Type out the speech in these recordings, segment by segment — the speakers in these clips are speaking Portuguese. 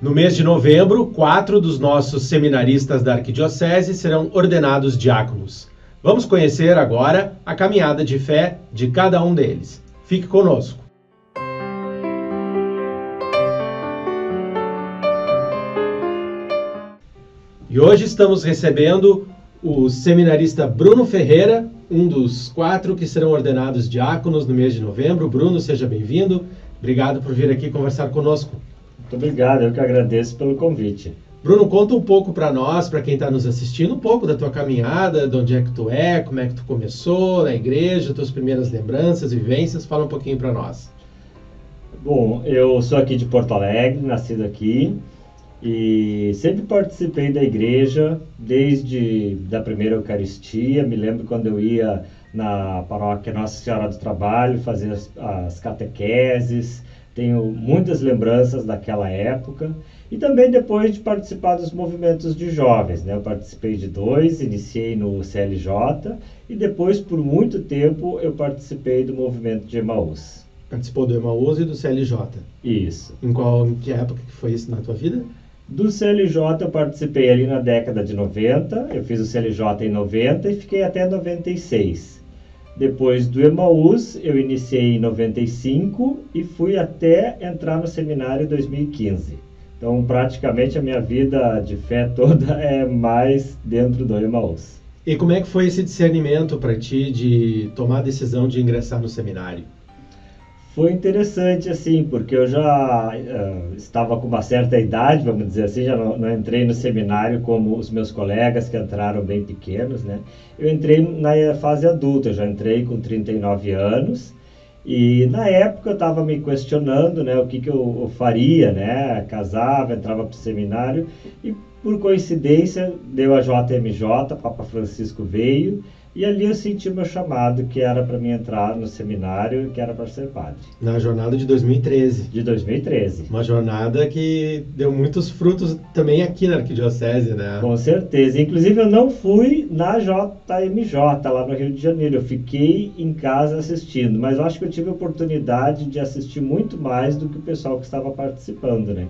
No mês de novembro, quatro dos nossos seminaristas da Arquidiocese serão ordenados diáconos. Vamos conhecer agora a caminhada de fé de cada um deles. Fique conosco. E hoje estamos recebendo o seminarista Bruno Ferreira, um dos quatro que serão ordenados diáconos no mês de novembro. Bruno, seja bem-vindo. Obrigado por vir aqui conversar conosco. Muito obrigado, eu que agradeço pelo convite. Bruno, conta um pouco para nós, para quem está nos assistindo, um pouco da tua caminhada, de onde é que tu é, como é que tu começou na igreja, tuas primeiras lembranças, vivências, fala um pouquinho para nós. Bom, eu sou aqui de Porto Alegre, nascido aqui, e sempre participei da igreja desde da primeira Eucaristia. Me lembro quando eu ia na paróquia Nossa Senhora do Trabalho fazer as, as catequeses, tenho muitas lembranças daquela época e também depois de participar dos movimentos de jovens. Né? Eu participei de dois, iniciei no CLJ e depois, por muito tempo, eu participei do movimento de Emaús. Participou do Emaús e do CLJ? Isso. Em qual em que época que foi isso na tua vida? Do CLJ eu participei ali na década de 90, eu fiz o CLJ em 90 e fiquei até 96. Depois do Emaús, eu iniciei em 95 e fui até entrar no seminário em 2015. Então, praticamente a minha vida de fé toda é mais dentro do Emaús. E como é que foi esse discernimento para ti de tomar a decisão de ingressar no seminário? Foi interessante, assim, porque eu já uh, estava com uma certa idade, vamos dizer assim, já não, não, entrei no seminário como os meus colegas que entraram bem pequenos, né? Eu entrei na fase adulta, já entrei com 39 anos e na época eu estava me questionando, né, o que, que eu, eu faria, né? Casava, entrava para o seminário e por coincidência deu a JMJ, Papa Francisco veio e ali eu senti meu chamado, que era para mim entrar no seminário, que era para ser padre. Na jornada de 2013. De 2013. Uma jornada que deu muitos frutos também aqui na Arquidiocese, né? Com certeza. Inclusive eu não fui na JMJ, lá no Rio de Janeiro. Eu fiquei em casa assistindo, mas eu acho que eu tive a oportunidade de assistir muito mais do que o pessoal que estava participando, né?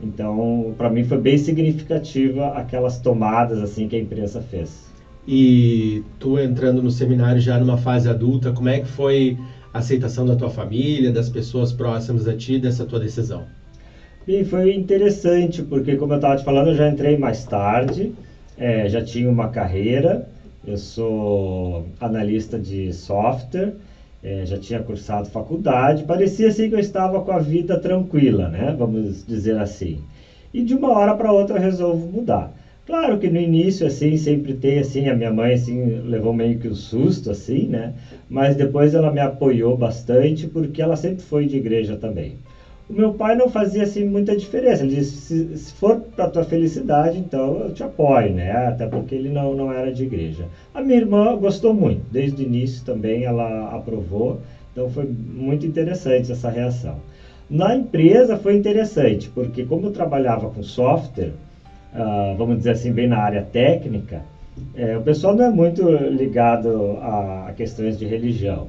Então, para mim foi bem significativa aquelas tomadas assim que a imprensa fez. E tu entrando no seminário já numa fase adulta, como é que foi a aceitação da tua família, das pessoas próximas a ti dessa tua decisão? Bem, foi interessante, porque como eu estava te falando, eu já entrei mais tarde, é, já tinha uma carreira, eu sou analista de software, é, já tinha cursado faculdade, parecia assim que eu estava com a vida tranquila, né? Vamos dizer assim. E de uma hora para outra eu resolvo mudar. Claro que no início, assim, sempre tem, assim, a minha mãe, assim, levou meio que um susto, assim, né? Mas depois ela me apoiou bastante, porque ela sempre foi de igreja também. O meu pai não fazia, assim, muita diferença. Ele disse, se, se for para tua felicidade, então eu te apoio, né? Até porque ele não, não era de igreja. A minha irmã gostou muito. Desde o início também ela aprovou. Então foi muito interessante essa reação. Na empresa foi interessante, porque como eu trabalhava com software, uh, vamos dizer assim, bem na área técnica, é, o pessoal não é muito ligado a, a questões de religião.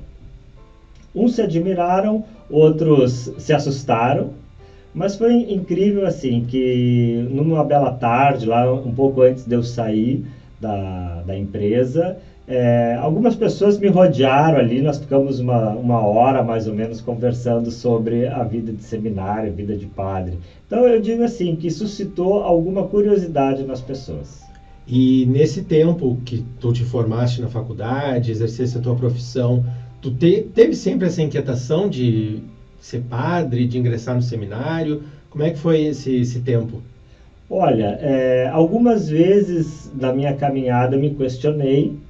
Uns se admiraram, outros se assustaram, mas foi incrível assim que numa bela tarde, lá um pouco antes de eu sair da, da empresa, é, algumas pessoas me rodearam ali, nós ficamos uma, uma hora mais ou menos conversando sobre a vida de seminário, vida de padre. Então eu digo assim, que suscitou alguma curiosidade nas pessoas. E nesse tempo que tu te formaste na faculdade, exercesse a tua profissão, tu te, teve sempre essa inquietação de ser padre, de ingressar no seminário? Como é que foi esse, esse tempo? Olha, é, algumas vezes na minha caminhada me questionei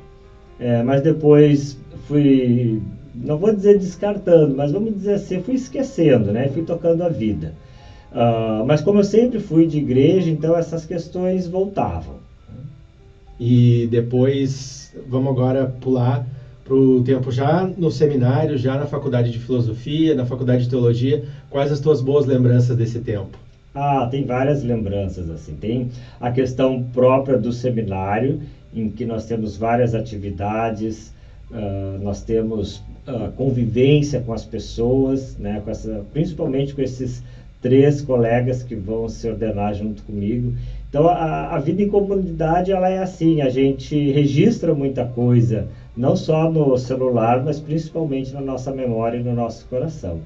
é, mas depois fui, não vou dizer descartando, mas vamos dizer assim, fui esquecendo, né? Fui tocando a vida. Uh, mas como eu sempre fui de igreja, então essas questões voltavam. E depois, vamos agora pular para o tempo já no seminário, já na faculdade de filosofia, na faculdade de teologia. Quais as tuas boas lembranças desse tempo? Ah, tem várias lembranças assim. Tem a questão própria do seminário, em que nós temos várias atividades, uh, nós temos uh, convivência com as pessoas, né, com essa, principalmente com esses três colegas que vão se ordenar junto comigo. Então a, a, vida em comunidade ela é assim, a gente registra muita coisa, não só no celular, mas principalmente na nossa memória e no nosso coração.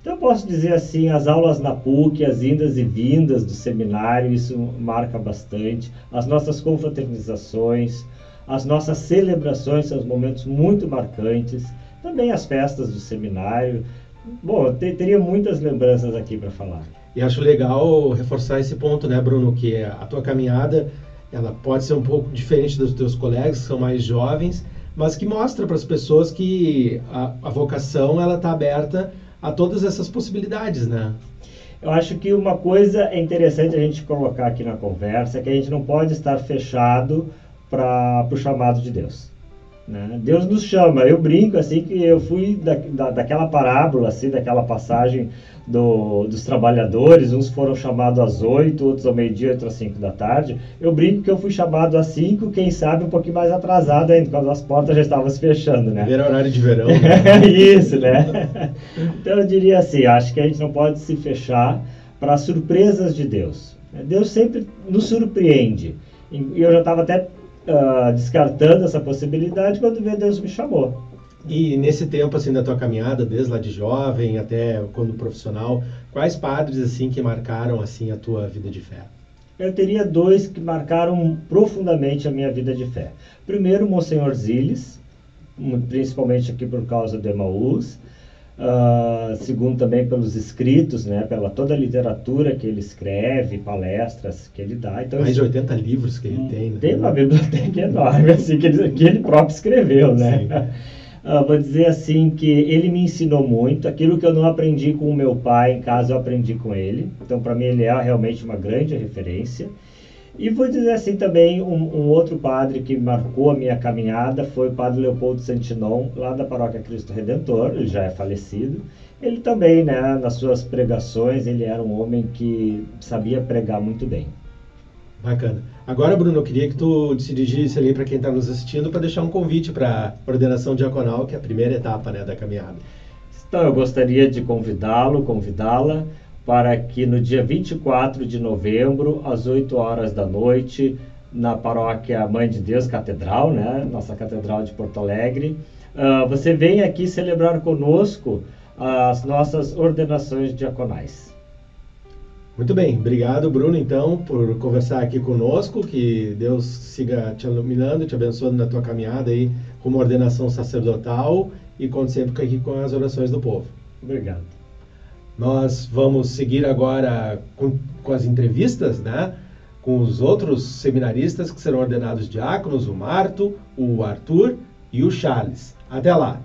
Então eu posso dizer assim, as aulas na PUC, as indas e vindas do seminário, isso marca bastante, as nossas confraternizações, as nossas celebrações são momentos muito marcantes, também as festas do seminário. Bom, teria muitas lembranças aqui para falar. E acho legal reforçar esse ponto, né, Bruno, que é a tua caminhada, ela pode ser um pouco diferente dos teus colegas que são mais jovens, mas que mostra para as pessoas que a, a vocação ela está aberta a todas essas possibilidades, né? Eu acho que uma coisa é interessante a gente colocar aqui na conversa é que a gente não pode estar fechado para o chamado de Deus. Né? Deus nos chama. Eu brinco assim que eu fui da, da, daquela parábola, assim, daquela passagem do, dos trabalhadores. Uns foram chamados às oito, outros ao meio-dia, outros às cinco da tarde. Eu brinco que eu fui chamado às cinco, quem sabe um pouquinho mais atrasado ainda, quando as portas já estavam se fechando, né? Era horário de verão. Né? Isso, né? então eu diria assim, acho que a gente não pode se fechar para surpresas de Deus. Deus sempre nos surpreende. E eu já estava até uh, descartando essa possibilidade quando Deus me chamou. E nesse tempo assim da tua caminhada, desde lá de jovem até quando profissional, quais padres assim que marcaram assim a tua vida de fé? Eu teria dois que marcaram profundamente a minha vida de fé. Primeiro, Monsenhor Ziles, principalmente aqui por causa do Emaús, Uh, segundo também pelos escritos, né, pela toda a literatura que ele escreve, palestras que ele dá. Então, Mais de 80 livros que ele tem. Né? Tem uma biblioteca enorme, assim, que ele, que ele próprio escreveu, né? Uh, vou dizer assim que ele me ensinou muito. Aquilo que eu não aprendi com o meu pai em casa, eu aprendi com ele. Então, para mim, ele é realmente uma grande referência. E vou dizer assim também, um, um, outro padre que marcou a minha caminhada foi o padre Leopoldo Santinon, lá da paróquia Cristo Redentor, ele já é falecido. Ele também, né, nas suas pregações, ele era um homem que sabia pregar muito bem. Bacana. Agora, Bruno, eu queria que tu se dirigisse ali para quem está nos assistindo para deixar um convite para a ordenação diaconal, que é a primeira etapa né, da caminhada. Então, eu gostaria de convidá-lo, convidá-la para que no dia 24 de novembro, às 8 horas da noite, na paróquia Mãe de Deus Catedral, né, nossa Catedral de Porto Alegre, uh, você venha aqui celebrar conosco as nossas ordenações diaconais. Muito bem, obrigado Bruno então por conversar aqui conosco, que Deus siga te iluminando, te abençoando na tua caminhada aí rumo à ordenação sacerdotal e conte sempre aqui com as orações do povo. Obrigado. Nós vamos seguir agora com, com as entrevistas, né? Com os outros seminaristas que serão ordenados diáconos, o Marto, o Arthur e o Charles. Até lá!